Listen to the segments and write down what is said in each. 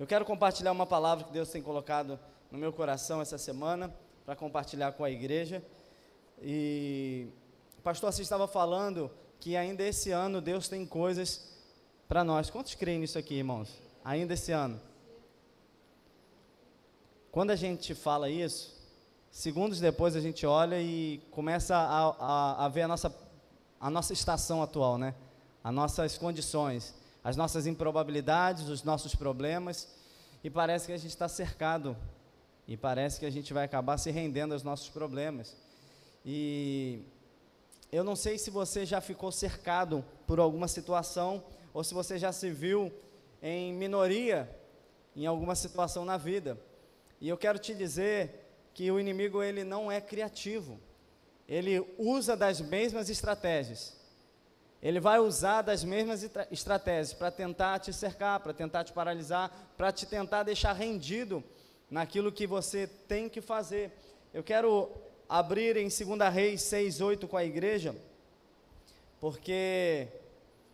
Eu quero compartilhar uma palavra que Deus tem colocado no meu coração essa semana para compartilhar com a igreja. E o pastor Assis estava falando que ainda esse ano Deus tem coisas para nós. Quantos creem nisso aqui, irmãos? Ainda esse ano. Quando a gente fala isso, segundos depois a gente olha e começa a, a, a ver a nossa, a nossa estação atual, né? As nossas condições as nossas improbabilidades, os nossos problemas, e parece que a gente está cercado, e parece que a gente vai acabar se rendendo aos nossos problemas. E eu não sei se você já ficou cercado por alguma situação, ou se você já se viu em minoria em alguma situação na vida. E eu quero te dizer que o inimigo ele não é criativo. Ele usa das mesmas estratégias. Ele vai usar das mesmas estratégias para tentar te cercar, para tentar te paralisar, para te tentar deixar rendido naquilo que você tem que fazer. Eu quero abrir em 2 Reis 6, 8 com a igreja, porque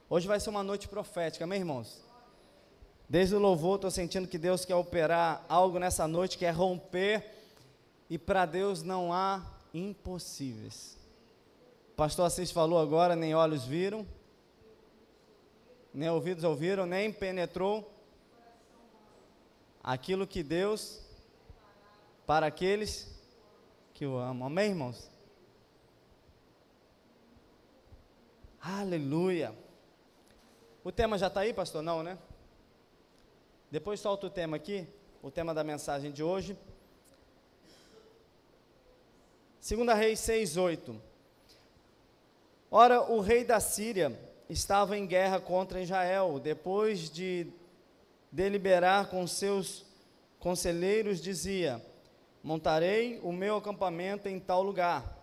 hoje vai ser uma noite profética, amém, irmãos? Desde o louvor, estou sentindo que Deus quer operar algo nessa noite, quer romper, e para Deus não há impossíveis pastor Assis falou agora, nem olhos viram, nem ouvidos ouviram, nem penetrou aquilo que Deus para aqueles que o amam. Amém, irmãos? Aleluia. O tema já está aí, pastor? Não, né? Depois solta o tema aqui, o tema da mensagem de hoje. Segunda Reis 6, 8. Ora, o rei da Síria estava em guerra contra Israel. Depois de deliberar com seus conselheiros, dizia: Montarei o meu acampamento em tal lugar.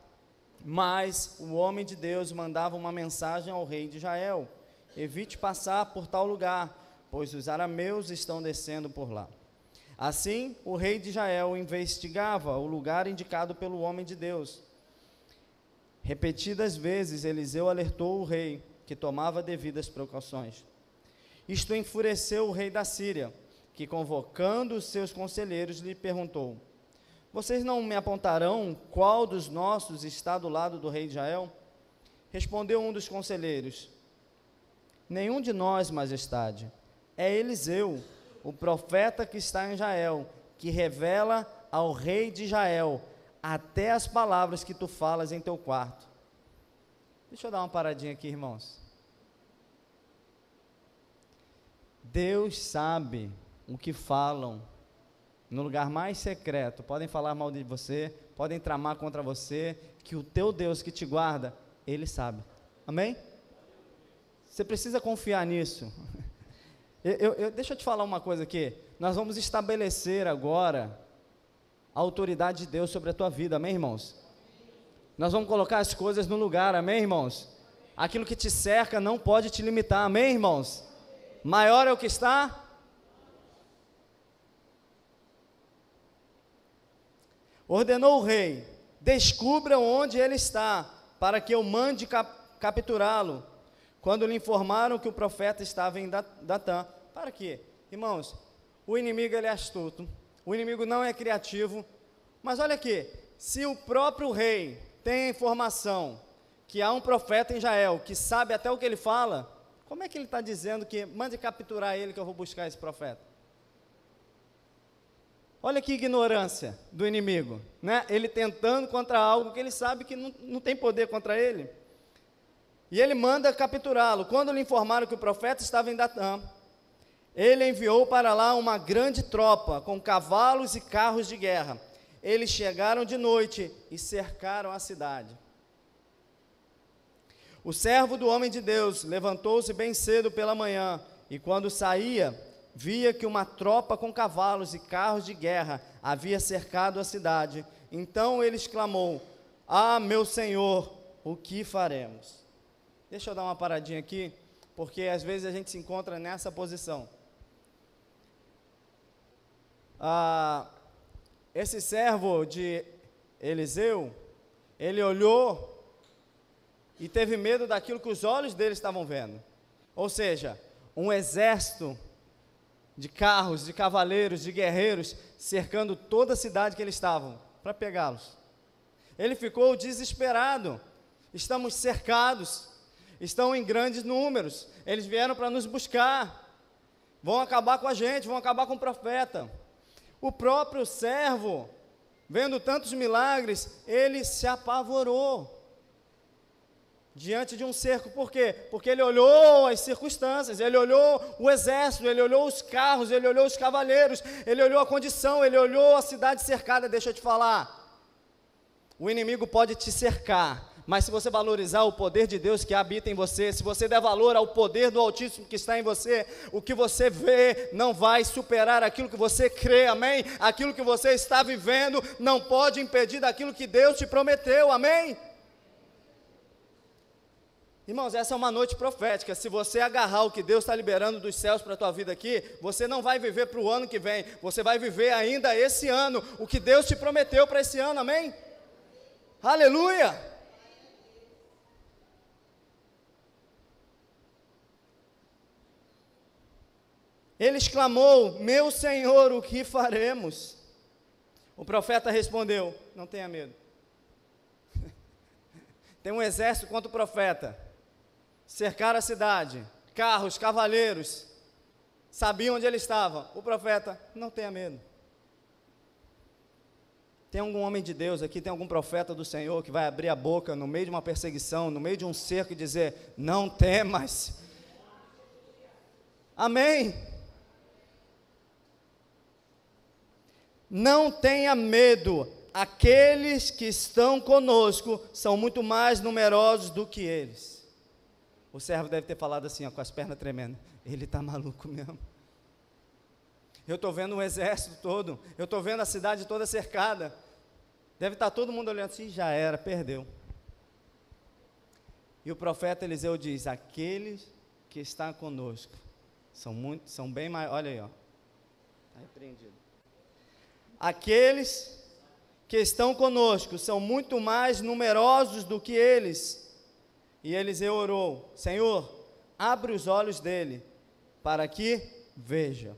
Mas o homem de Deus mandava uma mensagem ao rei de Israel: Evite passar por tal lugar, pois os arameus estão descendo por lá. Assim, o rei de Israel investigava o lugar indicado pelo homem de Deus. Repetidas vezes Eliseu alertou o rei, que tomava devidas precauções. Isto enfureceu o rei da Síria, que convocando os seus conselheiros lhe perguntou: Vocês não me apontarão qual dos nossos está do lado do rei de Israel? Respondeu um dos conselheiros: Nenhum de nós, majestade. É Eliseu, o profeta que está em Israel, que revela ao rei de Israel até as palavras que tu falas em teu quarto. Deixa eu dar uma paradinha aqui, irmãos. Deus sabe o que falam no lugar mais secreto. Podem falar mal de você, podem tramar contra você, que o teu Deus que te guarda, ele sabe. Amém? Você precisa confiar nisso. Eu, eu, deixa eu te falar uma coisa aqui. Nós vamos estabelecer agora a autoridade de Deus sobre a tua vida, amém, irmãos? Nós vamos colocar as coisas no lugar, amém, irmãos? Aquilo que te cerca não pode te limitar, amém, irmãos? Maior é o que está. Ordenou o rei: descubra onde ele está, para que eu mande cap capturá-lo. Quando lhe informaram que o profeta estava em Datã. Para quê? Irmãos, o inimigo ele é astuto o inimigo não é criativo. Mas olha aqui, se o próprio rei tem a informação que há um profeta em Israel que sabe até o que ele fala, como é que ele está dizendo que mande capturar ele que eu vou buscar esse profeta? Olha que ignorância do inimigo, né? Ele tentando contra algo que ele sabe que não, não tem poder contra ele. E ele manda capturá-lo. Quando lhe informaram que o profeta estava em Datã, ele enviou para lá uma grande tropa com cavalos e carros de guerra. Eles chegaram de noite e cercaram a cidade. O servo do homem de Deus levantou-se bem cedo pela manhã e, quando saía, via que uma tropa com cavalos e carros de guerra havia cercado a cidade. Então ele exclamou: Ah, meu senhor, o que faremos? Deixa eu dar uma paradinha aqui, porque às vezes a gente se encontra nessa posição ah, esse servo de Eliseu, ele olhou e teve medo daquilo que os olhos dele estavam vendo. Ou seja, um exército de carros, de cavaleiros, de guerreiros, cercando toda a cidade que eles estavam, para pegá-los. Ele ficou desesperado. Estamos cercados, estão em grandes números. Eles vieram para nos buscar. Vão acabar com a gente, vão acabar com o profeta. O próprio servo, vendo tantos milagres, ele se apavorou diante de um cerco. Por quê? Porque ele olhou as circunstâncias, ele olhou o exército, ele olhou os carros, ele olhou os cavaleiros, ele olhou a condição, ele olhou a cidade cercada. Deixa eu te falar. O inimigo pode te cercar, mas se você valorizar o poder de Deus que habita em você, se você der valor ao poder do Altíssimo que está em você, o que você vê não vai superar aquilo que você crê, amém? Aquilo que você está vivendo não pode impedir daquilo que Deus te prometeu, amém? Irmãos, essa é uma noite profética. Se você agarrar o que Deus está liberando dos céus para a tua vida aqui, você não vai viver para o ano que vem, você vai viver ainda esse ano, o que Deus te prometeu para esse ano, amém? Aleluia! Ele exclamou: Meu Senhor, o que faremos? O profeta respondeu: Não tenha medo. Tem um exército contra o profeta. Cercaram a cidade, carros, cavaleiros, sabiam onde ele estava. O profeta: Não tenha medo. Tem algum homem de Deus aqui, tem algum profeta do Senhor que vai abrir a boca no meio de uma perseguição, no meio de um cerco e dizer: Não temas. Amém. Não tenha medo, aqueles que estão conosco são muito mais numerosos do que eles. O servo deve ter falado assim, ó, com as pernas tremendo: Ele está maluco mesmo. Eu estou vendo um exército todo, eu estou vendo a cidade toda cercada. Deve estar tá todo mundo olhando assim, já era, perdeu. E o profeta Eliseu diz: aqueles que estão conosco são muito, são bem mais. Olha aí, ó. Está repreendido. Aqueles que estão conosco são muito mais numerosos do que eles. E Eliseu orou: Senhor, abre os olhos dele, para que veja.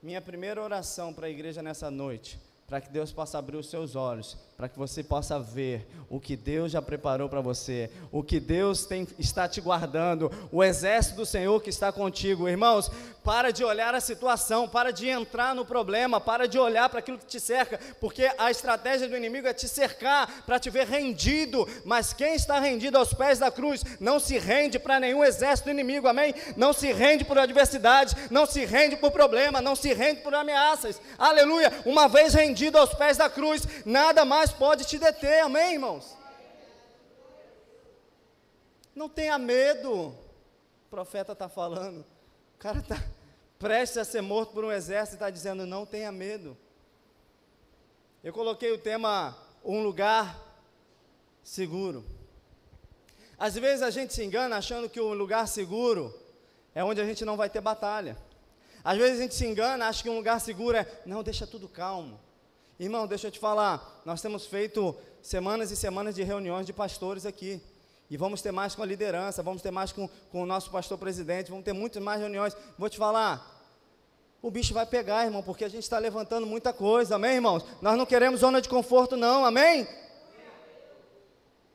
Minha primeira oração para a igreja nessa noite, para que Deus possa abrir os seus olhos para que você possa ver o que Deus já preparou para você, o que Deus tem, está te guardando, o exército do Senhor que está contigo. Irmãos, para de olhar a situação, para de entrar no problema, para de olhar para aquilo que te cerca, porque a estratégia do inimigo é te cercar para te ver rendido, mas quem está rendido aos pés da cruz não se rende para nenhum exército inimigo, amém? Não se rende por adversidade, não se rende por problema, não se rende por ameaças, aleluia. Uma vez rendido aos pés da cruz, nada mais pode te deter, amém, irmãos? Não tenha medo, o profeta está falando. O cara está prestes a ser morto por um exército e está dizendo: não tenha medo. Eu coloquei o tema um lugar seguro. Às vezes a gente se engana achando que o lugar seguro é onde a gente não vai ter batalha. Às vezes a gente se engana, acha que um lugar seguro é, não, deixa tudo calmo. Irmão, deixa eu te falar, nós temos feito semanas e semanas de reuniões de pastores aqui. E vamos ter mais com a liderança, vamos ter mais com, com o nosso pastor presidente, vamos ter muitas mais reuniões. Vou te falar, o bicho vai pegar, irmão, porque a gente está levantando muita coisa, amém, irmãos? Nós não queremos zona de conforto, não, amém?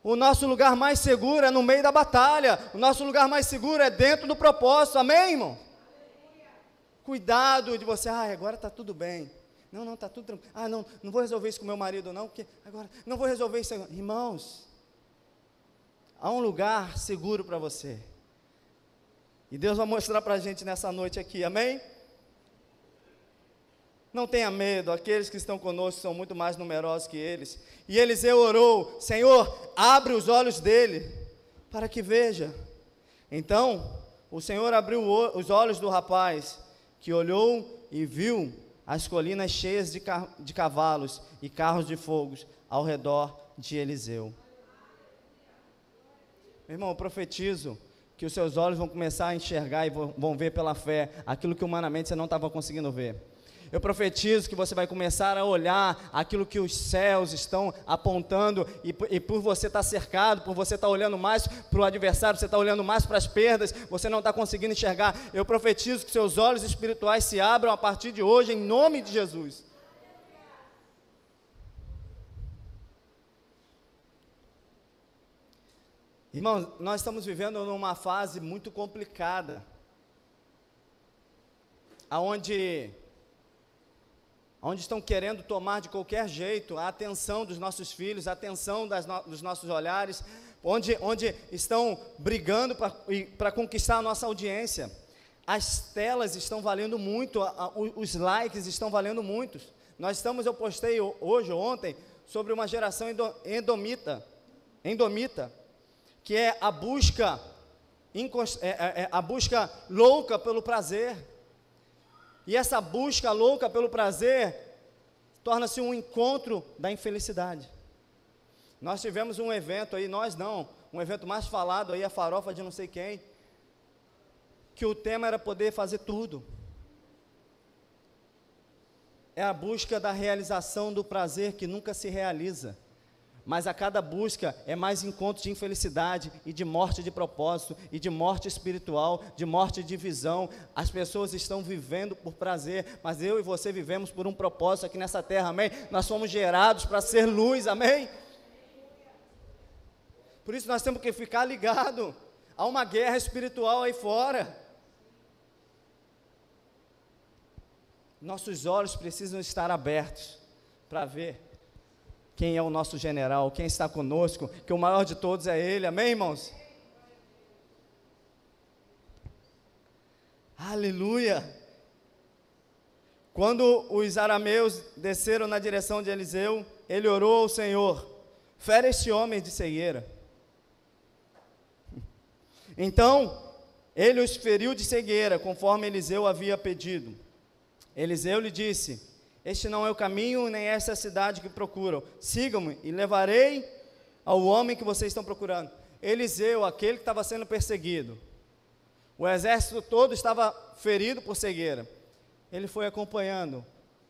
O nosso lugar mais seguro é no meio da batalha, o nosso lugar mais seguro é dentro do propósito, amém, irmão? Cuidado de você, ah, agora está tudo bem. Não, não, está tudo tranquilo. Ah, não, não vou resolver isso com meu marido, não, porque agora não vou resolver isso. Agora. Irmãos, há um lugar seguro para você. E Deus vai mostrar para a gente nessa noite aqui, amém? Não tenha medo, aqueles que estão conosco são muito mais numerosos que eles. E Eliseu orou: Senhor, abre os olhos dele, para que veja. Então, o Senhor abriu os olhos do rapaz, que olhou e viu as colinas cheias de, de cavalos e carros de fogo ao redor de Eliseu. Meu irmão, eu profetizo que os seus olhos vão começar a enxergar e vão ver pela fé aquilo que humanamente você não estava conseguindo ver. Eu profetizo que você vai começar a olhar aquilo que os céus estão apontando, e, e por você estar cercado, por você estar olhando mais para o adversário, você está olhando mais para as perdas, você não está conseguindo enxergar. Eu profetizo que seus olhos espirituais se abram a partir de hoje, em nome de Jesus. Irmãos, nós estamos vivendo numa fase muito complicada, aonde onde estão querendo tomar de qualquer jeito a atenção dos nossos filhos, a atenção no, dos nossos olhares, onde, onde estão brigando para conquistar a nossa audiência. As telas estão valendo muito, a, a, os likes estão valendo muito. Nós estamos, eu postei hoje ontem, sobre uma geração endomita, endomita, que é a busca, é, é, é a busca louca pelo prazer. E essa busca louca pelo prazer torna-se um encontro da infelicidade. Nós tivemos um evento aí, nós não, um evento mais falado aí, a farofa de não sei quem, que o tema era poder fazer tudo. É a busca da realização do prazer que nunca se realiza mas a cada busca é mais encontro de infelicidade e de morte de propósito, e de morte espiritual, de morte de visão. As pessoas estão vivendo por prazer, mas eu e você vivemos por um propósito aqui nessa terra, amém? Nós somos gerados para ser luz, amém? Por isso nós temos que ficar ligado. Há uma guerra espiritual aí fora. Nossos olhos precisam estar abertos para ver quem é o nosso general, quem está conosco, que o maior de todos é Ele, amém, irmãos? Aleluia! Quando os arameus desceram na direção de Eliseu, ele orou ao Senhor: fere este homem de cegueira. Então, ele os feriu de cegueira, conforme Eliseu havia pedido. Eliseu lhe disse: este não é o caminho, nem essa é a cidade que procuram. Sigam-me e levarei ao homem que vocês estão procurando. Eliseu, aquele que estava sendo perseguido. O exército todo estava ferido por cegueira. Ele foi acompanhando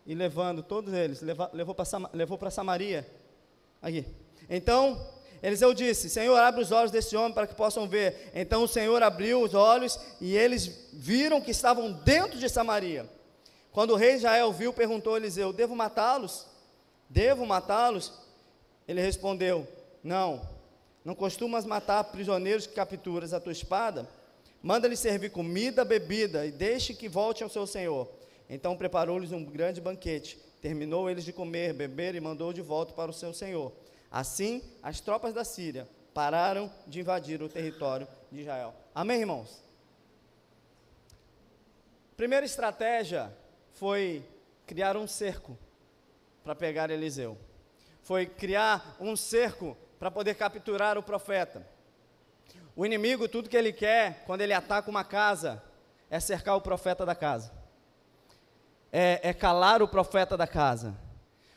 e levando todos eles, levou para levou Samaria. Aqui. Então, Eliseu disse: Senhor, abre os olhos desse homem para que possam ver. Então o Senhor abriu os olhos e eles viram que estavam dentro de Samaria. Quando o rei Israel viu, perguntou a Eliseu: Devo matá-los? Devo matá-los? Ele respondeu: Não, não costumas matar prisioneiros que capturas a tua espada? Manda-lhes servir comida, bebida e deixe que volte ao seu senhor. Então preparou-lhes um grande banquete. Terminou eles de comer, beber e mandou de volta para o seu senhor. Assim, as tropas da Síria pararam de invadir o território de Israel. Amém, irmãos? Primeira estratégia foi criar um cerco para pegar Eliseu. Foi criar um cerco para poder capturar o profeta. O inimigo, tudo que ele quer, quando ele ataca uma casa, é cercar o profeta da casa, é, é calar o profeta da casa.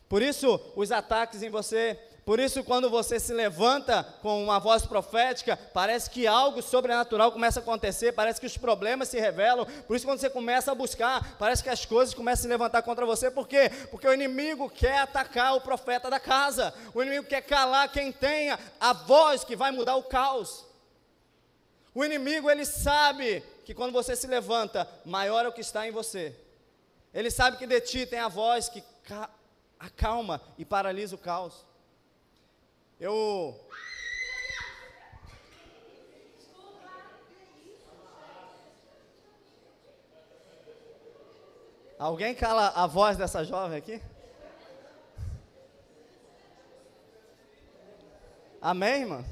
Por isso, os ataques em você por isso, quando você se levanta com uma voz profética, parece que algo sobrenatural começa a acontecer, parece que os problemas se revelam. Por isso, quando você começa a buscar, parece que as coisas começam a se levantar contra você. Por quê? Porque o inimigo quer atacar o profeta da casa. O inimigo quer calar quem tenha a voz que vai mudar o caos. O inimigo, ele sabe que quando você se levanta, maior é o que está em você. Ele sabe que de ti tem a voz que acalma e paralisa o caos. Eu. Alguém cala a voz dessa jovem aqui? Amém, irmão?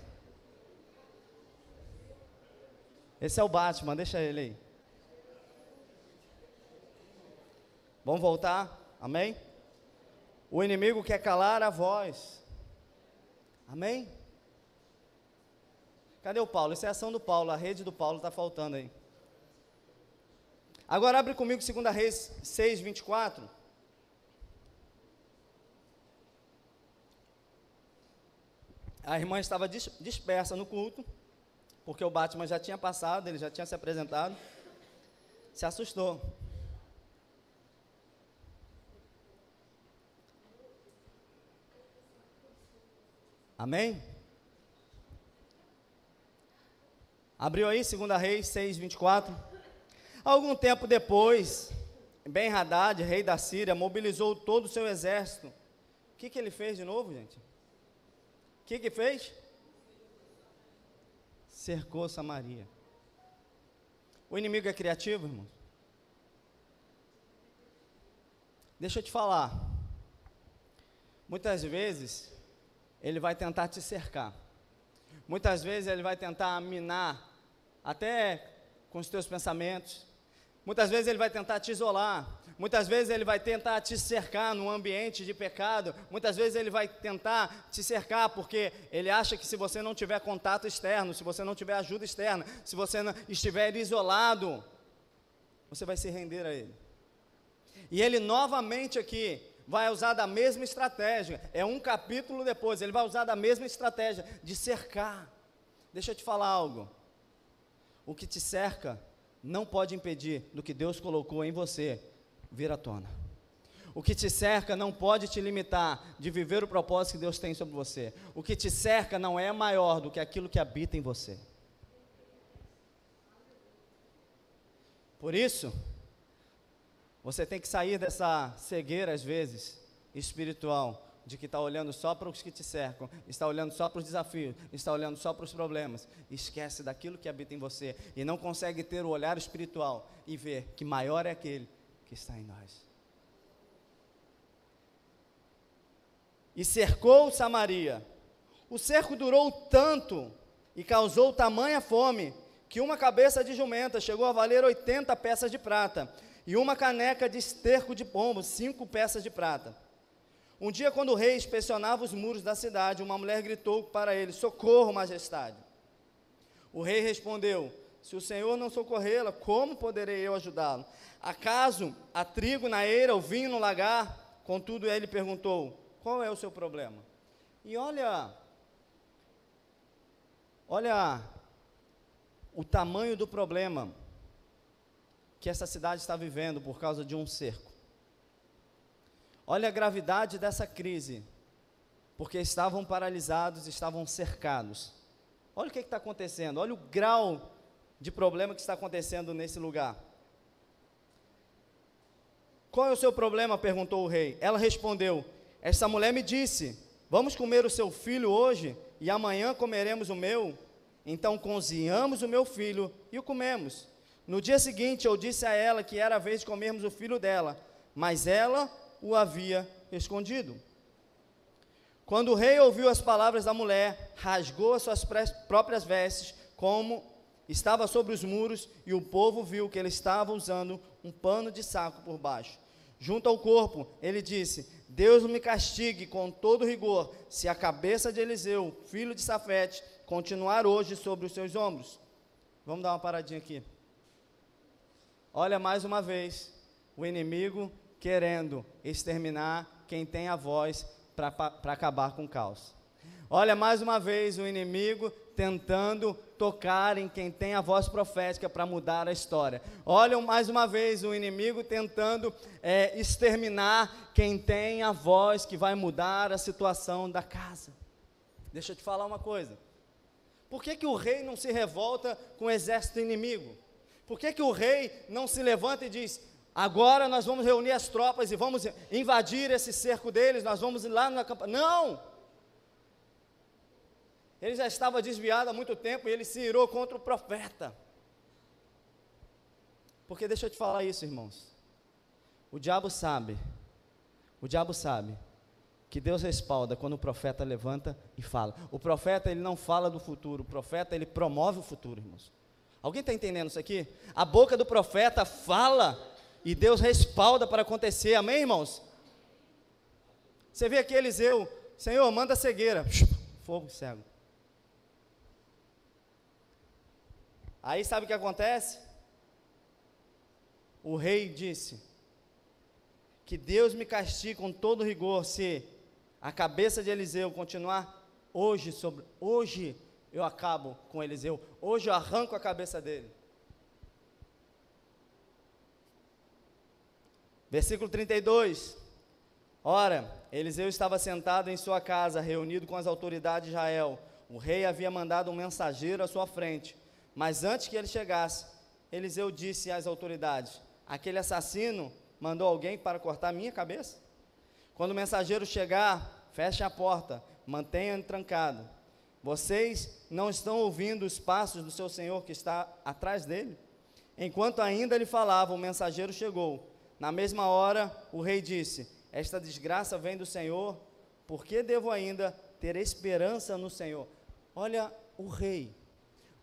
Esse é o Batman, deixa ele aí. Vamos voltar? Amém? O inimigo quer calar a voz. Amém? Cadê o Paulo? Isso é ação do Paulo, a rede do Paulo está faltando aí. Agora abre comigo 2 Reis 6, 24. A irmã estava dispersa no culto, porque o Batman já tinha passado, ele já tinha se apresentado. Se assustou. Amém? Abriu aí, 2 Reis 6, 24. Algum tempo depois, Ben Haddad, rei da Síria, mobilizou todo o seu exército. O que, que ele fez de novo, gente? O que, que fez? Cercou Samaria. O inimigo é criativo, irmão? Deixa eu te falar. Muitas vezes ele vai tentar te cercar. Muitas vezes ele vai tentar minar até com os teus pensamentos. Muitas vezes ele vai tentar te isolar. Muitas vezes ele vai tentar te cercar num ambiente de pecado. Muitas vezes ele vai tentar te cercar porque ele acha que se você não tiver contato externo, se você não tiver ajuda externa, se você estiver isolado, você vai se render a ele. E ele novamente aqui vai usar da mesma estratégia. É um capítulo depois, ele vai usar da mesma estratégia de cercar. Deixa eu te falar algo. O que te cerca não pode impedir do que Deus colocou em você vir à tona. O que te cerca não pode te limitar de viver o propósito que Deus tem sobre você. O que te cerca não é maior do que aquilo que habita em você. Por isso, você tem que sair dessa cegueira, às vezes, espiritual, de que está olhando só para os que te cercam, está olhando só para os desafios, está olhando só para os problemas, esquece daquilo que habita em você e não consegue ter o olhar espiritual e ver que maior é aquele que está em nós. E cercou Samaria. O cerco durou tanto e causou tamanha fome que uma cabeça de jumenta chegou a valer 80 peças de prata e uma caneca de esterco de pombo, cinco peças de prata. Um dia, quando o rei inspecionava os muros da cidade, uma mulher gritou para ele: Socorro, majestade. O rei respondeu: Se o senhor não socorrê-la, como poderei eu ajudá-lo? Acaso há trigo na eira ou vinho no lagar? Contudo, ele perguntou: Qual é o seu problema? E olha, olha o tamanho do problema que essa cidade está vivendo por causa de um cerco. Olha a gravidade dessa crise, porque estavam paralisados, estavam cercados. Olha o que está acontecendo, olha o grau de problema que está acontecendo nesse lugar. Qual é o seu problema? perguntou o rei. Ela respondeu: Esta mulher me disse: Vamos comer o seu filho hoje e amanhã comeremos o meu. Então cozinhamos o meu filho e o comemos. No dia seguinte, eu disse a ela que era a vez de comermos o filho dela, mas ela o havia escondido. Quando o rei ouviu as palavras da mulher, rasgou as suas próprias vestes, como estava sobre os muros, e o povo viu que ele estava usando um pano de saco por baixo. Junto ao corpo, ele disse: Deus me castigue com todo rigor, se a cabeça de Eliseu, filho de Safete, continuar hoje sobre os seus ombros. Vamos dar uma paradinha aqui. Olha mais uma vez, o inimigo querendo exterminar quem tem a voz para acabar com o caos. Olha mais uma vez o inimigo tentando tocar em quem tem a voz profética para mudar a história. Olha mais uma vez o inimigo tentando é, exterminar quem tem a voz que vai mudar a situação da casa. Deixa eu te falar uma coisa. Por que, que o rei não se revolta com o exército inimigo? Por que, que o rei não se levanta e diz: agora nós vamos reunir as tropas e vamos invadir esse cerco deles, nós vamos ir lá na campanha? Não! Ele já estava desviado há muito tempo e ele se irou contra o profeta. Porque deixa eu te falar isso, irmãos. O diabo sabe, o diabo sabe que Deus respalda quando o profeta levanta e fala. O profeta ele não fala do futuro, o profeta ele promove o futuro, irmãos. Alguém está entendendo isso aqui? A boca do profeta fala e Deus respalda para acontecer, amém, irmãos? Você vê aqui Eliseu, Senhor, manda cegueira, fogo cego. Aí sabe o que acontece? O rei disse: Que Deus me castigue com todo rigor se a cabeça de Eliseu continuar hoje sobre hoje eu acabo com Eliseu. Hoje eu arranco a cabeça dele. Versículo 32. Ora, Eliseu estava sentado em sua casa, reunido com as autoridades de Israel. O rei havia mandado um mensageiro à sua frente, mas antes que ele chegasse, Eliseu disse às autoridades: Aquele assassino mandou alguém para cortar minha cabeça? Quando o mensageiro chegar, feche a porta, mantenha trancado. Vocês não estão ouvindo os passos do seu senhor que está atrás dele? Enquanto ainda ele falava, o mensageiro chegou. Na mesma hora, o rei disse: Esta desgraça vem do Senhor, por que devo ainda ter esperança no Senhor? Olha o rei,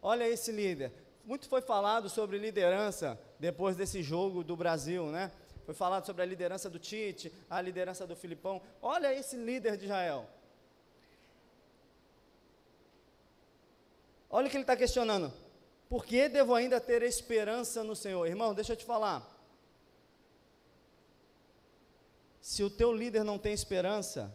olha esse líder. Muito foi falado sobre liderança depois desse jogo do Brasil, né? Foi falado sobre a liderança do Tite, a liderança do Filipão. Olha esse líder de Israel. Olha o que ele está questionando. Por que devo ainda ter esperança no Senhor? Irmão, deixa eu te falar. Se o teu líder não tem esperança,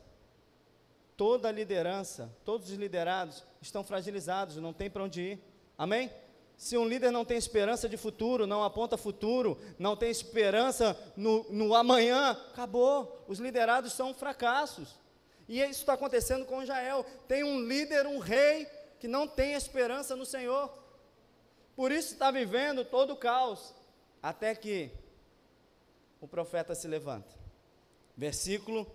toda a liderança, todos os liderados estão fragilizados, não tem para onde ir. Amém? Se um líder não tem esperança de futuro, não aponta futuro, não tem esperança no, no amanhã, acabou. Os liderados são fracassos. E isso está acontecendo com Israel. Tem um líder, um rei, que não tem esperança no Senhor. Por isso está vivendo todo o caos. Até que o profeta se levanta. Versículo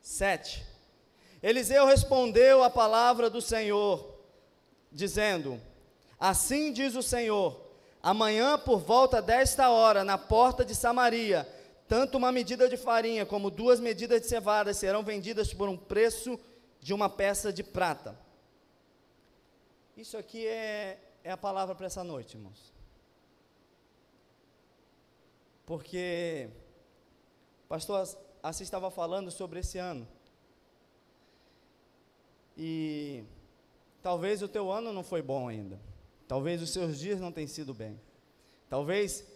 7. Eliseu respondeu a palavra do Senhor, dizendo: Assim diz o Senhor: amanhã, por volta desta hora, na porta de Samaria, tanto uma medida de farinha como duas medidas de cevada serão vendidas por um preço de uma peça de prata. Isso aqui é, é a palavra para essa noite, irmãos. Porque o pastor Assis estava falando sobre esse ano. E talvez o teu ano não foi bom ainda. Talvez os seus dias não tenham sido bem. Talvez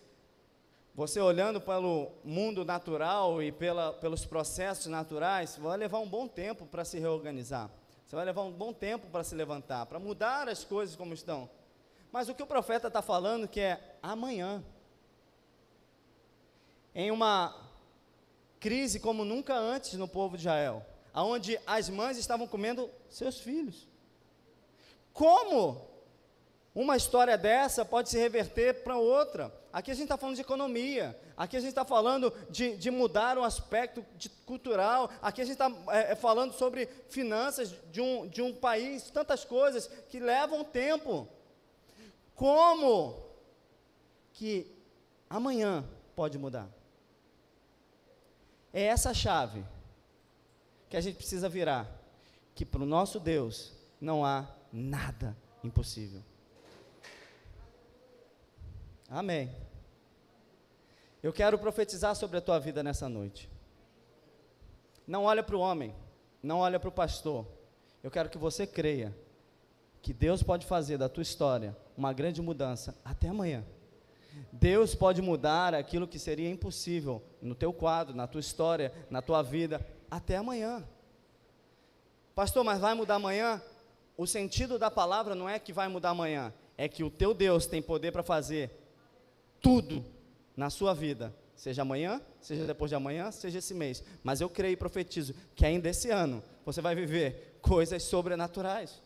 você olhando pelo mundo natural e pela, pelos processos naturais, vai levar um bom tempo para se reorganizar. Você vai levar um bom tempo para se levantar, para mudar as coisas como estão. Mas o que o profeta está falando que é amanhã. Em uma crise como nunca antes no povo de Israel, aonde as mães estavam comendo seus filhos. Como uma história dessa pode se reverter para outra. Aqui a gente está falando de economia, aqui a gente está falando de, de, mudar um aspecto de, cultural, aqui a gente está é, é, falando sobre finanças de um, de um país, tantas coisas que levam tempo. Como que amanhã pode mudar? É essa chave que a gente precisa virar, que para o nosso Deus não há nada impossível. Amém. Eu quero profetizar sobre a tua vida nessa noite. Não olha para o homem, não olha para o pastor. Eu quero que você creia que Deus pode fazer da tua história uma grande mudança até amanhã. Deus pode mudar aquilo que seria impossível no teu quadro, na tua história, na tua vida, até amanhã. Pastor, mas vai mudar amanhã? O sentido da palavra não é que vai mudar amanhã, é que o teu Deus tem poder para fazer tudo na sua vida, seja amanhã, seja depois de amanhã, seja esse mês. Mas eu creio e profetizo que ainda esse ano você vai viver coisas sobrenaturais.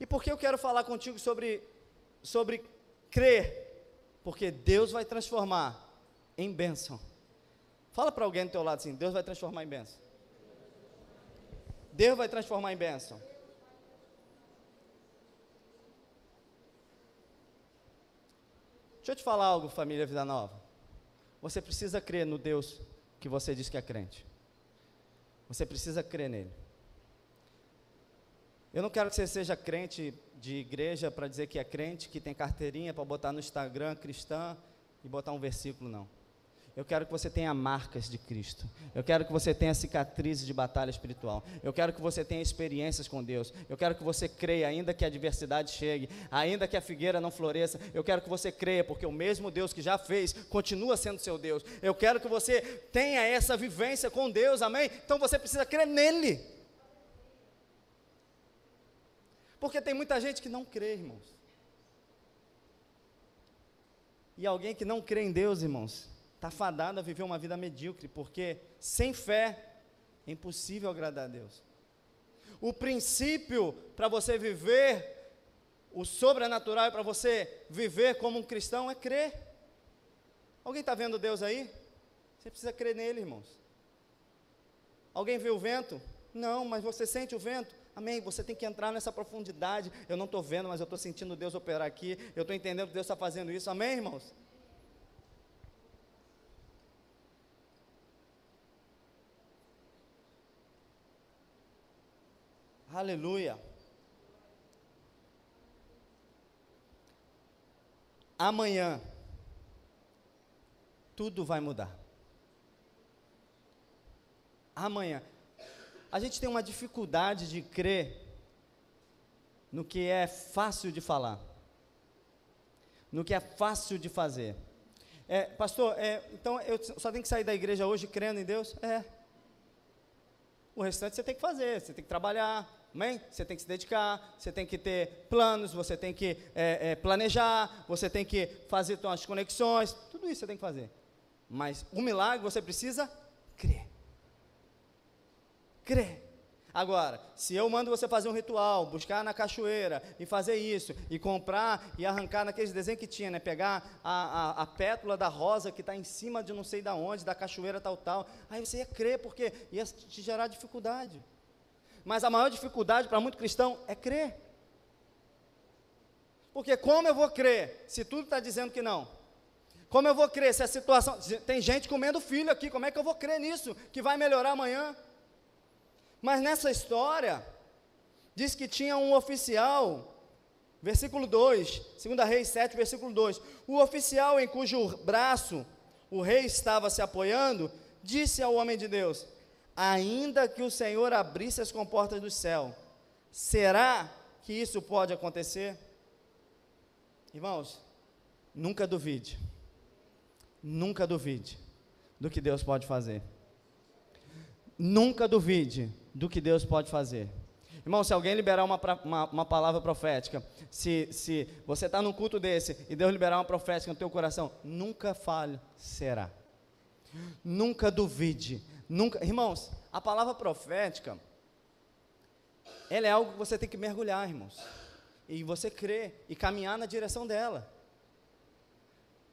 E por que eu quero falar contigo sobre, sobre crer? Porque Deus vai transformar em bênção. Fala para alguém do teu lado assim: Deus vai transformar em bênção. Deus vai transformar em bênção. Deixa eu te falar algo, família Vida Nova. Você precisa crer no Deus que você diz que é crente. Você precisa crer nele. Eu não quero que você seja crente de igreja para dizer que é crente, que tem carteirinha para botar no Instagram cristã e botar um versículo, não. Eu quero que você tenha marcas de Cristo. Eu quero que você tenha cicatrizes de batalha espiritual. Eu quero que você tenha experiências com Deus. Eu quero que você creia, ainda que a adversidade chegue, ainda que a figueira não floresça. Eu quero que você creia, porque o mesmo Deus que já fez continua sendo seu Deus. Eu quero que você tenha essa vivência com Deus, amém? Então você precisa crer nele. Porque tem muita gente que não crê, irmãos. E alguém que não crê em Deus, irmãos, está fadado a viver uma vida medíocre, porque sem fé é impossível agradar a Deus. O princípio para você viver o sobrenatural para você viver como um cristão é crer. Alguém está vendo Deus aí? Você precisa crer nele, irmãos. Alguém vê o vento? Não, mas você sente o vento? Amém. Você tem que entrar nessa profundidade. Eu não estou vendo, mas eu estou sentindo Deus operar aqui. Eu estou entendendo que Deus está fazendo isso. Amém, irmãos? Aleluia. Amanhã, tudo vai mudar. Amanhã. A gente tem uma dificuldade de crer no que é fácil de falar, no que é fácil de fazer. É, pastor, é, então eu só tenho que sair da igreja hoje crendo em Deus? É. O restante você tem que fazer, você tem que trabalhar, Amém? Você tem que se dedicar, você tem que ter planos, você tem que é, é, planejar, você tem que fazer suas conexões, tudo isso você tem que fazer. Mas o milagre você precisa crer. Crer. Agora, se eu mando você fazer um ritual, buscar na cachoeira e fazer isso, e comprar e arrancar naqueles desenhos que tinha, né? Pegar a, a, a pétula da rosa que está em cima de não sei da onde, da cachoeira tal, tal, aí você ia crer, porque ia te gerar dificuldade. Mas a maior dificuldade para muito cristão é crer. Porque como eu vou crer se tudo está dizendo que não? Como eu vou crer se a situação. Tem gente comendo filho aqui, como é que eu vou crer nisso? Que vai melhorar amanhã? Mas nessa história, diz que tinha um oficial, versículo 2, 2 Reis 7, versículo 2. O oficial em cujo braço o rei estava se apoiando, disse ao homem de Deus: ainda que o Senhor abrisse as comportas do céu, será que isso pode acontecer? Irmãos, nunca duvide, nunca duvide do que Deus pode fazer. Nunca duvide do que Deus pode fazer. Irmão, se alguém liberar uma, uma, uma palavra profética, se, se você está num culto desse e Deus liberar uma profética no teu coração, nunca fale, será. Nunca duvide, Nunca, irmãos, a palavra profética, ela é algo que você tem que mergulhar, irmãos. E você crer e caminhar na direção dela.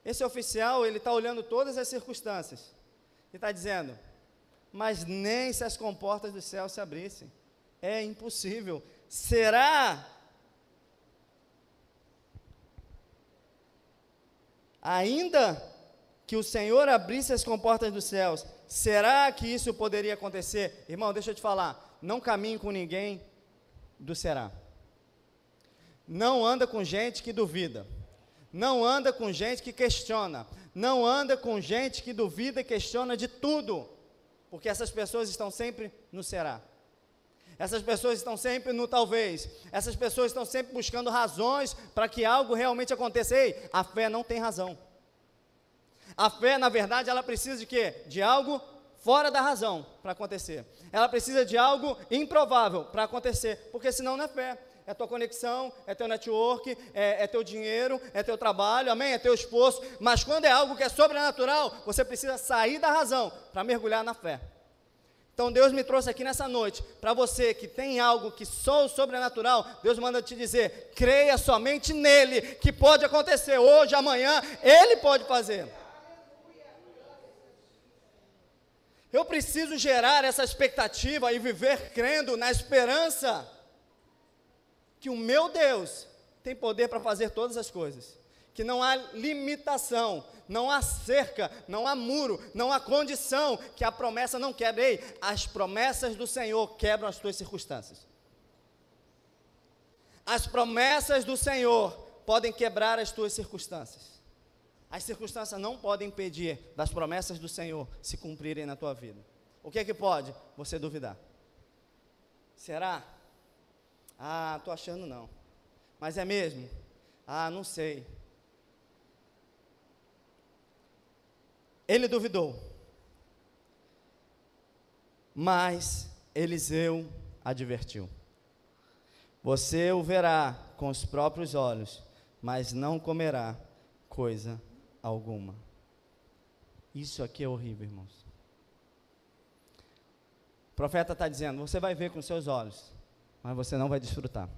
Esse oficial, ele está olhando todas as circunstâncias. E está dizendo, mas nem se as comportas do céu se abrissem. É impossível. Será? Ainda que o Senhor abrisse as comportas dos céus, será que isso poderia acontecer? Irmão, deixa eu te falar, não caminhe com ninguém do será. Não anda com gente que duvida. Não anda com gente que questiona. Não anda com gente que duvida e questiona de tudo. Porque essas pessoas estão sempre no será. Essas pessoas estão sempre no talvez. Essas pessoas estão sempre buscando razões para que algo realmente aconteça. Ei, a fé não tem razão. A fé, na verdade, ela precisa de quê? De algo fora da razão para acontecer. Ela precisa de algo improvável para acontecer, porque senão não é fé. É tua conexão, é teu network, é, é teu dinheiro, é teu trabalho, amém? É teu esforço. Mas quando é algo que é sobrenatural, você precisa sair da razão para mergulhar na fé. Então Deus me trouxe aqui nessa noite para você que tem algo que só o sobrenatural, Deus manda te dizer: creia somente nele, que pode acontecer hoje, amanhã, ele pode fazer. Eu preciso gerar essa expectativa e viver crendo na esperança que o meu Deus tem poder para fazer todas as coisas. Que não há limitação, não há cerca, não há muro, não há condição que a promessa não quebre. Ei, as promessas do Senhor quebram as tuas circunstâncias. As promessas do Senhor podem quebrar as tuas circunstâncias. As circunstâncias não podem impedir das promessas do Senhor se cumprirem na tua vida. O que é que pode? Você duvidar. Será? Ah, estou achando não. Mas é mesmo? Ah, não sei. Ele duvidou. Mas Eliseu advertiu: Você o verá com os próprios olhos, mas não comerá coisa alguma. Isso aqui é horrível, irmãos. O profeta está dizendo: você vai ver com seus olhos, mas você não vai desfrutar.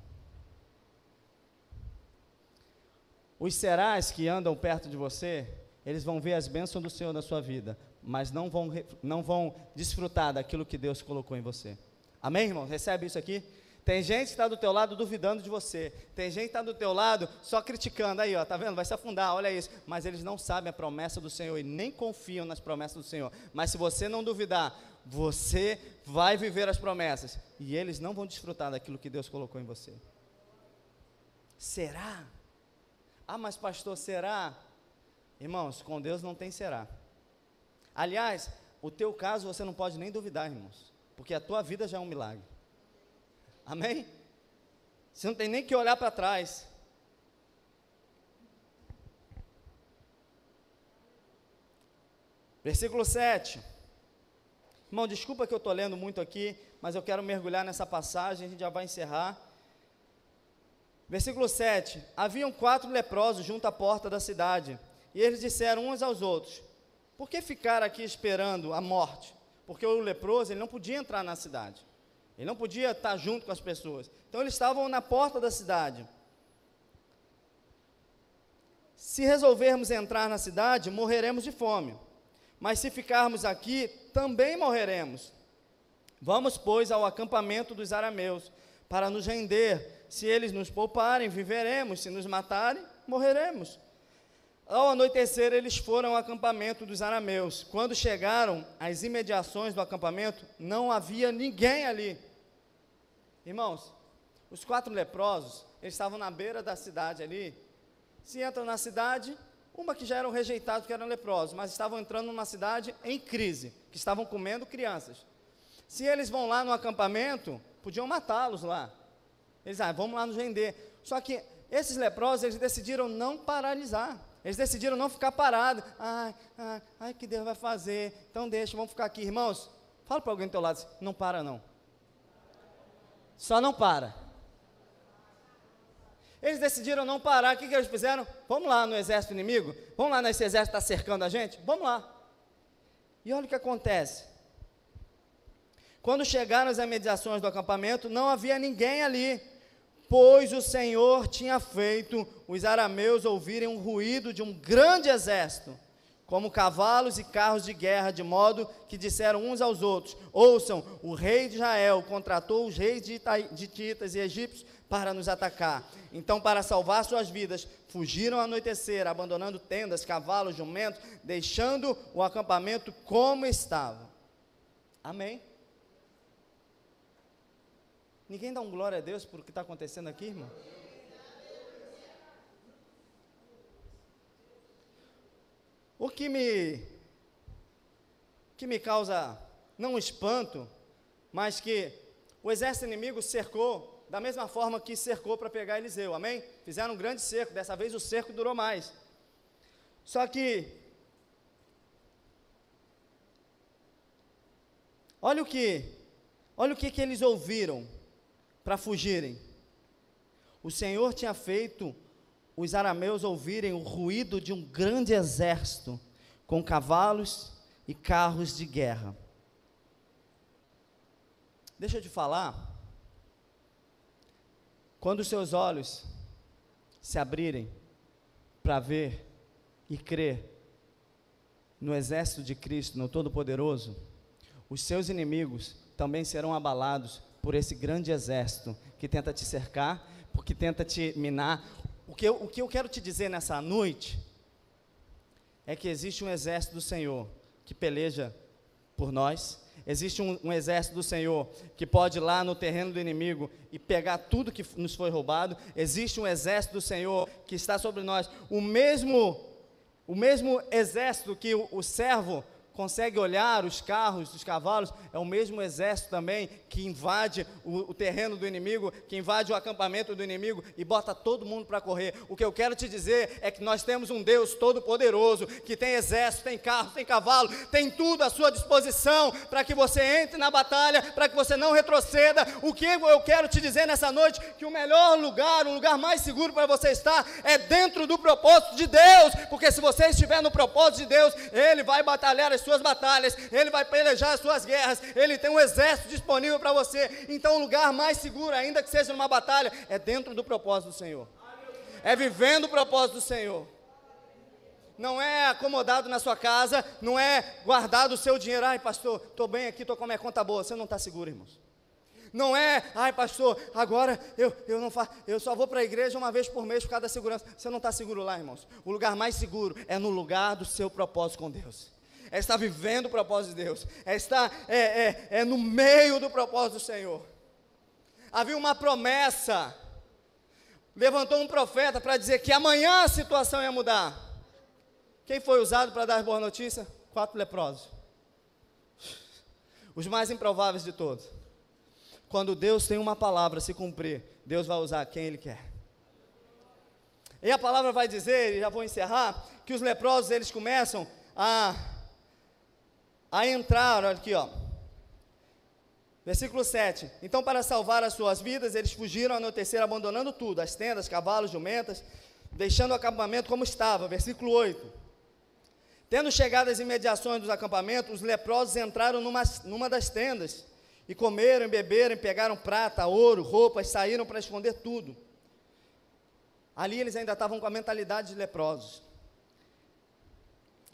Os serás que andam perto de você, eles vão ver as bênçãos do Senhor na sua vida, mas não vão, não vão desfrutar daquilo que Deus colocou em você. Amém, irmão? Recebe isso aqui? Tem gente que está do teu lado duvidando de você. Tem gente que está do teu lado só criticando. Aí, ó, tá vendo? Vai se afundar, olha isso. Mas eles não sabem a promessa do Senhor e nem confiam nas promessas do Senhor. Mas se você não duvidar, você vai viver as promessas. E eles não vão desfrutar daquilo que Deus colocou em você. Será? Ah, mas pastor, será? Irmãos, com Deus não tem será. Aliás, o teu caso você não pode nem duvidar, irmãos. Porque a tua vida já é um milagre. Amém? Você não tem nem que olhar para trás. Versículo 7. Irmão, desculpa que eu estou lendo muito aqui, mas eu quero mergulhar nessa passagem, a gente já vai encerrar. Versículo 7: Haviam quatro leprosos junto à porta da cidade, e eles disseram uns aos outros: Por que ficar aqui esperando a morte? Porque o leproso ele não podia entrar na cidade. Ele não podia estar junto com as pessoas. Então eles estavam na porta da cidade. Se resolvermos entrar na cidade, morreremos de fome. Mas se ficarmos aqui, também morreremos. Vamos, pois, ao acampamento dos arameus, para nos render. Se eles nos pouparem, viveremos. Se nos matarem, morreremos. Ao anoitecer, eles foram ao acampamento dos arameus. Quando chegaram às imediações do acampamento, não havia ninguém ali. Irmãos, os quatro leprosos, eles estavam na beira da cidade ali. Se entram na cidade, uma que já eram rejeitados que eram leprosos, mas estavam entrando numa cidade em crise, que estavam comendo crianças. Se eles vão lá no acampamento, podiam matá-los lá. Eles, ah, vamos lá nos vender. Só que esses leprosos, eles decidiram não paralisar. Eles decidiram não ficar parados. Ai, ai, ai, que Deus vai fazer? Então deixa, vamos ficar aqui. Irmãos, fala para alguém do teu lado, não para não. Só não para. Eles decidiram não parar. O que, que eles fizeram? Vamos lá no exército inimigo? Vamos lá nesse exército que está cercando a gente? Vamos lá. E olha o que acontece. Quando chegaram as imediações do acampamento, não havia ninguém ali, pois o Senhor tinha feito os arameus ouvirem o ruído de um grande exército como cavalos e carros de guerra, de modo que disseram uns aos outros: Ouçam, o rei de Israel contratou os reis de, de Titas e egípcios para nos atacar. Então, para salvar suas vidas, fugiram ao anoitecer, abandonando tendas, cavalos, jumentos, deixando o acampamento como estava. Amém? Ninguém dá um glória a Deus por o que está acontecendo aqui, irmão? O que me que me causa não espanto, mas que o exército inimigo cercou da mesma forma que cercou para pegar Eliseu, amém? Fizeram um grande cerco, dessa vez o cerco durou mais. Só que Olha o que Olha o que que eles ouviram para fugirem. O Senhor tinha feito os arameus ouvirem o ruído de um grande exército com cavalos e carros de guerra. Deixa eu te falar, quando os seus olhos se abrirem para ver e crer no exército de Cristo, no Todo-Poderoso, os seus inimigos também serão abalados por esse grande exército que tenta te cercar, porque tenta te minar, o que, eu, o que eu quero te dizer nessa noite é que existe um exército do Senhor que peleja por nós, existe um, um, exército do Senhor que pode ir lá no terreno do inimigo e pegar tudo que nos foi roubado, existe um exército do Senhor que está sobre nós, o mesmo, o mesmo exército que o, o servo consegue olhar os carros, os cavalos, é o mesmo exército também que invade o, o terreno do inimigo, que invade o acampamento do inimigo e bota todo mundo para correr. O que eu quero te dizer é que nós temos um Deus todo-poderoso, que tem exército, tem carro, tem cavalo, tem tudo à sua disposição para que você entre na batalha, para que você não retroceda. O que eu quero te dizer nessa noite? Que o melhor lugar, o lugar mais seguro para você estar é dentro do propósito de Deus, porque se você estiver no propósito de Deus, Ele vai batalhar as suas batalhas, Ele vai pelejar as suas guerras, Ele tem um exército disponível para você. Então, o lugar mais seguro, ainda que seja numa batalha, é dentro do propósito do Senhor, é vivendo o propósito do Senhor. Não é acomodado na sua casa, não é guardado o seu dinheiro. Ai, pastor, estou bem aqui, estou com a minha conta boa. Você não está seguro, irmãos. Não é, ai pastor, agora eu, eu não faço, eu só vou para a igreja uma vez por mês por causa da segurança. Você não está seguro lá, irmãos. O lugar mais seguro é no lugar do seu propósito com Deus é estar vivendo o propósito de Deus, é estar é, é, é no meio do propósito do Senhor. Havia uma promessa, levantou um profeta para dizer que amanhã a situação ia mudar. Quem foi usado para dar boa notícia? Quatro leprosos, os mais improváveis de todos. Quando Deus tem uma palavra a se cumprir, Deus vai usar quem Ele quer. E a palavra vai dizer, e já vou encerrar, que os leprosos eles começam a a entrar, olha aqui, ó. Versículo 7. Então, para salvar as suas vidas, eles fugiram ao anoitecer, abandonando tudo: as tendas, cavalos, jumentas, deixando o acampamento como estava. Versículo 8. Tendo chegado às imediações dos acampamentos, os leprosos entraram numa, numa das tendas e comeram, beberam, pegaram prata, ouro, roupas, saíram para esconder tudo. Ali eles ainda estavam com a mentalidade de leprosos.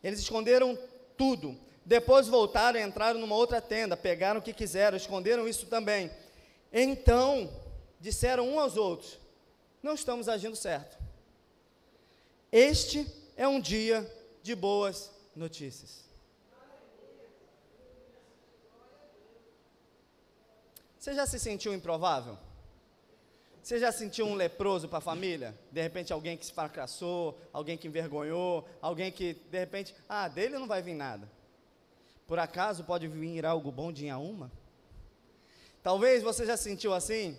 Eles esconderam tudo. Depois voltaram e entraram numa outra tenda, pegaram o que quiseram, esconderam isso também. Então, disseram um aos outros: Não estamos agindo certo. Este é um dia de boas notícias. Você já se sentiu improvável? Você já sentiu um leproso para a família? De repente, alguém que se fracassou, alguém que envergonhou, alguém que, de repente, ah, dele não vai vir nada. Por acaso pode vir algo bom de uma? Talvez você já sentiu assim,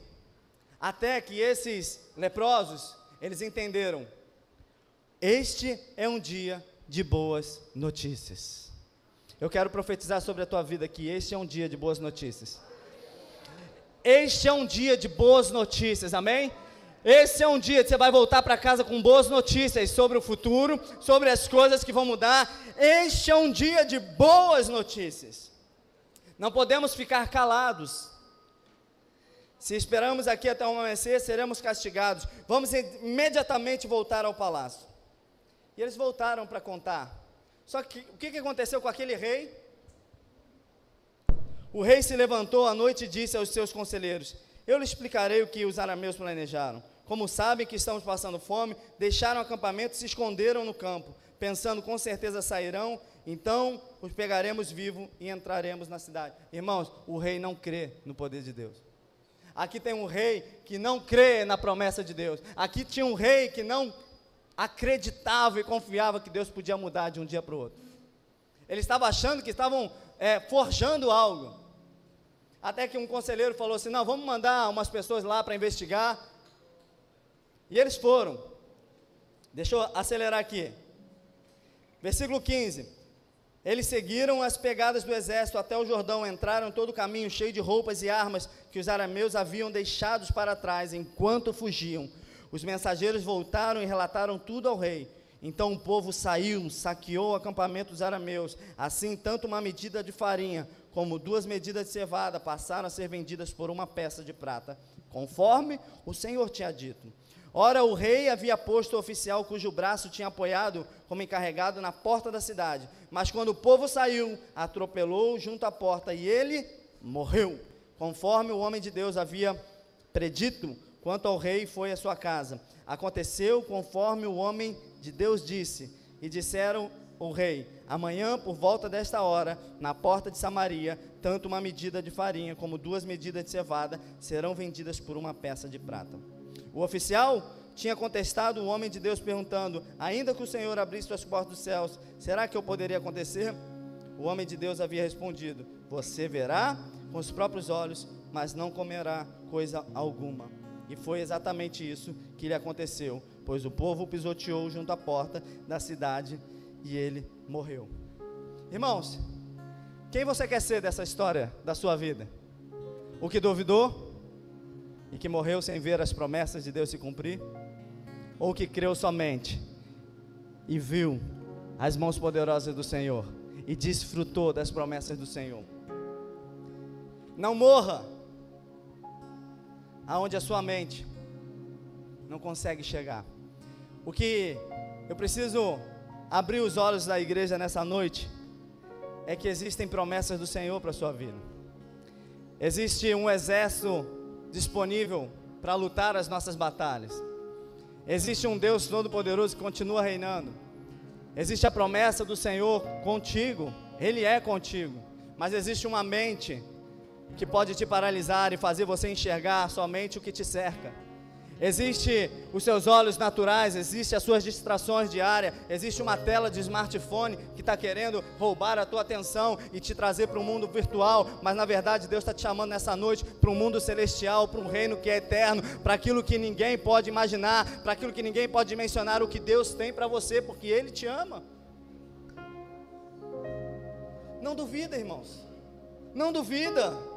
até que esses leprosos, eles entenderam. Este é um dia de boas notícias. Eu quero profetizar sobre a tua vida que este é um dia de boas notícias. Este é um dia de boas notícias, amém? Esse é um dia que você vai voltar para casa com boas notícias sobre o futuro, sobre as coisas que vão mudar. Este é um dia de boas notícias. Não podemos ficar calados. Se esperamos aqui até o amanhecer, seremos castigados. Vamos imediatamente voltar ao palácio. E eles voltaram para contar. Só que o que aconteceu com aquele rei? O rei se levantou à noite e disse aos seus conselheiros: Eu lhe explicarei o que os arameus planejaram. Como sabem que estamos passando fome, deixaram o acampamento e se esconderam no campo, pensando com certeza sairão, então os pegaremos vivos e entraremos na cidade. Irmãos, o rei não crê no poder de Deus. Aqui tem um rei que não crê na promessa de Deus. Aqui tinha um rei que não acreditava e confiava que Deus podia mudar de um dia para o outro. Ele estava achando que estavam é, forjando algo. Até que um conselheiro falou assim: não, vamos mandar umas pessoas lá para investigar. E eles foram. Deixa eu acelerar aqui. Versículo 15. Eles seguiram as pegadas do exército até o Jordão, entraram todo o caminho cheio de roupas e armas que os arameus haviam deixados para trás enquanto fugiam. Os mensageiros voltaram e relataram tudo ao rei. Então o povo saiu, saqueou o acampamento dos arameus. Assim, tanto uma medida de farinha como duas medidas de cevada passaram a ser vendidas por uma peça de prata, conforme o Senhor tinha dito. Ora, o rei havia posto o oficial cujo braço tinha apoiado como encarregado na porta da cidade. Mas quando o povo saiu, atropelou junto à porta e ele morreu, conforme o homem de Deus havia predito. Quanto ao rei, foi à sua casa. Aconteceu conforme o homem de Deus disse. E disseram o rei: Amanhã, por volta desta hora, na porta de Samaria, tanto uma medida de farinha como duas medidas de cevada serão vendidas por uma peça de prata. O oficial tinha contestado o homem de Deus, perguntando: Ainda que o Senhor abrisse as portas dos céus, será que eu poderia acontecer? O homem de Deus havia respondido: Você verá com os próprios olhos, mas não comerá coisa alguma. E foi exatamente isso que lhe aconteceu, pois o povo pisoteou junto à porta da cidade e ele morreu. Irmãos, quem você quer ser dessa história da sua vida? O que duvidou e que morreu sem ver as promessas de Deus se cumprir? Ou que creu somente e viu as mãos poderosas do Senhor e desfrutou das promessas do Senhor? Não morra aonde a sua mente não consegue chegar. O que eu preciso abrir os olhos da igreja nessa noite é que existem promessas do Senhor para a sua vida. Existe um exército disponível para lutar as nossas batalhas. Existe um Deus todo-poderoso que continua reinando. Existe a promessa do Senhor contigo, Ele é contigo. Mas existe uma mente que pode te paralisar e fazer você enxergar somente o que te cerca. Existe os seus olhos naturais, existe as suas distrações diárias, existe uma tela de smartphone que está querendo roubar a tua atenção e te trazer para um mundo virtual, mas na verdade Deus está te chamando nessa noite para um mundo celestial, para um reino que é eterno, para aquilo que ninguém pode imaginar, para aquilo que ninguém pode mencionar, o que Deus tem para você, porque Ele te ama. Não duvida, irmãos, não duvida.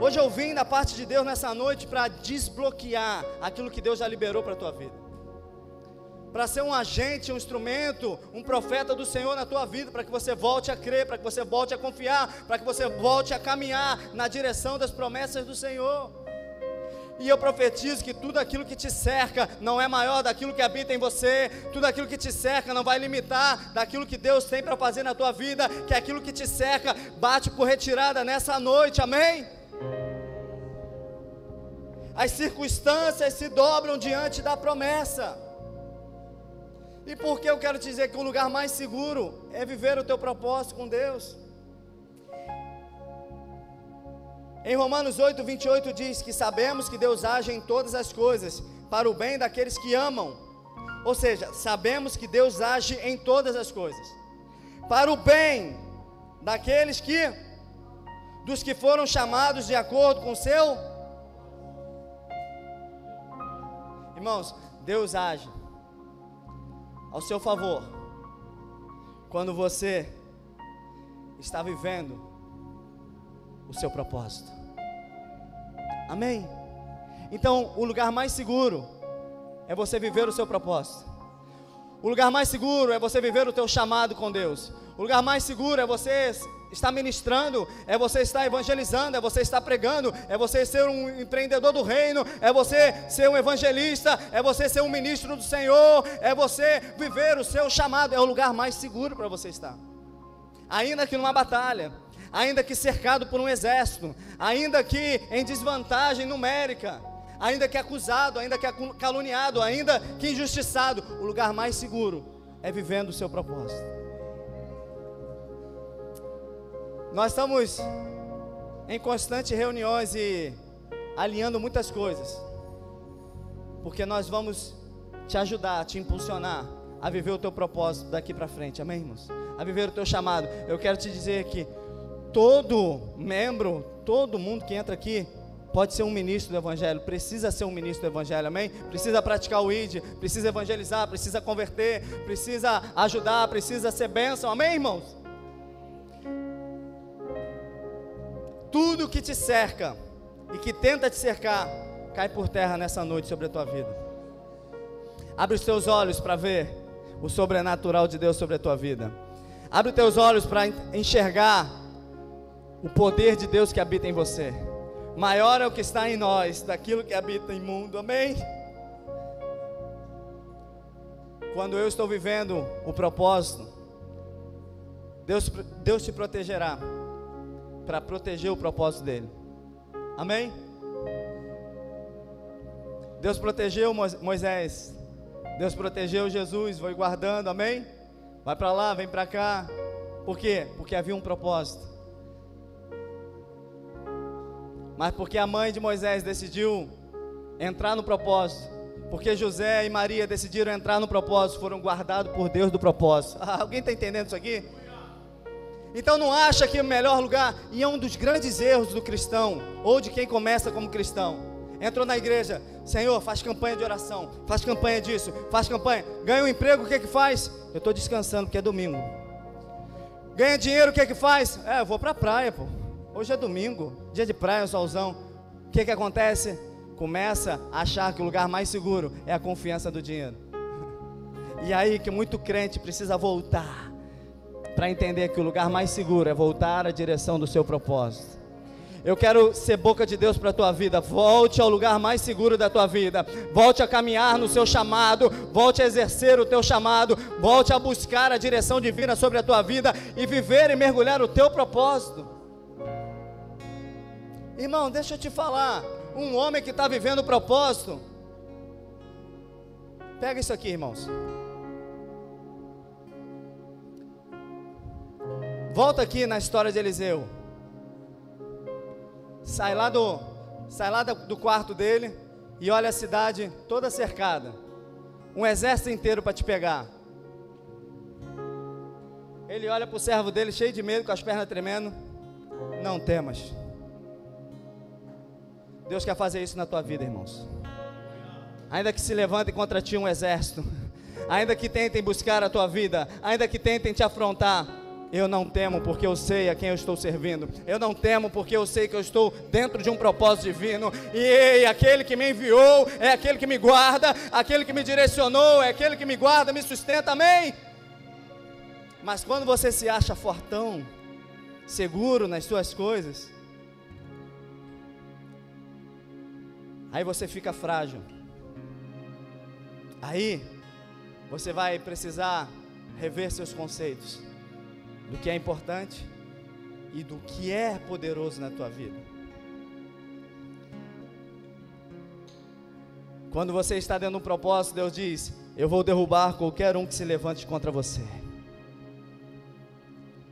Hoje eu vim da parte de Deus nessa noite para desbloquear aquilo que Deus já liberou para a tua vida. Para ser um agente, um instrumento, um profeta do Senhor na tua vida, para que você volte a crer, para que você volte a confiar, para que você volte a caminhar na direção das promessas do Senhor. E eu profetizo que tudo aquilo que te cerca não é maior daquilo que habita em você, tudo aquilo que te cerca não vai limitar daquilo que Deus tem para fazer na tua vida, que aquilo que te cerca bate por retirada nessa noite, amém? As circunstâncias se dobram diante da promessa. E por que eu quero te dizer que o lugar mais seguro é viver o teu propósito com Deus? Em Romanos 8, 28 diz que sabemos que Deus age em todas as coisas para o bem daqueles que amam. Ou seja, sabemos que Deus age em todas as coisas para o bem daqueles que dos que foram chamados de acordo com o seu Irmãos, Deus age ao seu favor quando você está vivendo o seu propósito. Amém? Então, o lugar mais seguro é você viver o seu propósito. O lugar mais seguro é você viver o teu chamado com Deus. O lugar mais seguro é você estar ministrando, é você estar evangelizando, é você estar pregando, é você ser um empreendedor do reino, é você ser um evangelista, é você ser um ministro do Senhor, é você viver o seu chamado, é o lugar mais seguro para você estar. Ainda que numa batalha, ainda que cercado por um exército, ainda que em desvantagem numérica, ainda que acusado, ainda que caluniado, ainda que injustiçado, o lugar mais seguro é vivendo o seu propósito. Nós estamos em constantes reuniões e alinhando muitas coisas, porque nós vamos te ajudar, te impulsionar a viver o teu propósito daqui para frente, amém, irmãos? A viver o teu chamado. Eu quero te dizer que todo membro, todo mundo que entra aqui, pode ser um ministro do Evangelho, precisa ser um ministro do Evangelho, amém? Precisa praticar o ID, precisa evangelizar, precisa converter, precisa ajudar, precisa ser bênção, amém, irmãos? Tudo que te cerca e que tenta te cercar, cai por terra nessa noite sobre a tua vida. Abre os teus olhos para ver o sobrenatural de Deus sobre a tua vida. Abre os teus olhos para enxergar o poder de Deus que habita em você. Maior é o que está em nós daquilo que habita em mundo. Amém? Quando eu estou vivendo o propósito, Deus, Deus te protegerá para proteger o propósito dele. Amém? Deus protegeu Moisés. Deus protegeu Jesus, foi guardando, amém? Vai para lá, vem para cá. Por quê? Porque havia um propósito. Mas porque a mãe de Moisés decidiu entrar no propósito, porque José e Maria decidiram entrar no propósito, foram guardados por Deus do propósito. Alguém está entendendo isso aqui? Então não acha que é o melhor lugar, e é um dos grandes erros do cristão, ou de quem começa como cristão. Entrou na igreja, Senhor, faz campanha de oração, faz campanha disso, faz campanha. Ganha um emprego, o que é que faz? Eu estou descansando porque é domingo. Ganha dinheiro, o que é que faz? É, eu vou para a praia, pô. Hoje é domingo, dia de praia, solzão. O que é que acontece? Começa a achar que o lugar mais seguro é a confiança do dinheiro. E aí que muito crente precisa voltar para entender que o lugar mais seguro é voltar à direção do seu propósito. Eu quero ser boca de Deus para a tua vida. Volte ao lugar mais seguro da tua vida. Volte a caminhar no seu chamado. Volte a exercer o teu chamado. Volte a buscar a direção divina sobre a tua vida e viver e mergulhar o teu propósito. Irmão, deixa eu te falar. Um homem que está vivendo o propósito. Pega isso aqui, irmãos. Volta aqui na história de Eliseu. Sai lá do, sai lá do quarto dele e olha a cidade toda cercada. Um exército inteiro para te pegar. Ele olha para o servo dele cheio de medo, com as pernas tremendo. Não temas. Deus quer fazer isso na tua vida, irmãos. Ainda que se levante contra ti um exército, ainda que tentem buscar a tua vida, ainda que tentem te afrontar, eu não temo porque eu sei a quem eu estou servindo. Eu não temo porque eu sei que eu estou dentro de um propósito divino. E ei, aquele que me enviou é aquele que me guarda, aquele que me direcionou é aquele que me guarda, me sustenta. Amém? Mas quando você se acha fortão, seguro nas suas coisas, aí você fica frágil. Aí você vai precisar rever seus conceitos do que é importante e do que é poderoso na tua vida. Quando você está dentro de um propósito, Deus diz: Eu vou derrubar qualquer um que se levante contra você.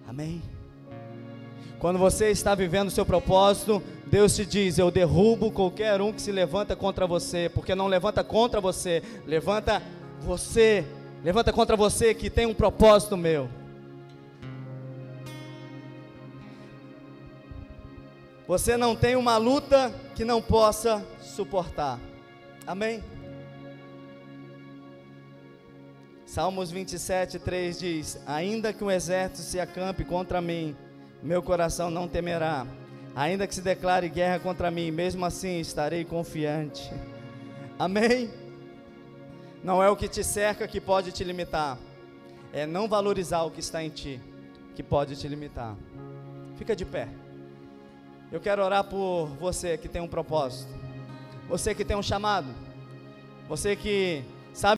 Amém? Quando você está vivendo o seu propósito, Deus te diz: Eu derrubo qualquer um que se levanta contra você, porque não levanta contra você, levanta você, levanta contra você que tem um propósito meu. Você não tem uma luta que não possa suportar. Amém? Salmos 27, 3 diz: Ainda que um exército se acampe contra mim, meu coração não temerá. Ainda que se declare guerra contra mim, mesmo assim estarei confiante. Amém? Não é o que te cerca que pode te limitar, é não valorizar o que está em ti que pode te limitar. Fica de pé. Eu quero orar por você que tem um propósito, você que tem um chamado, você que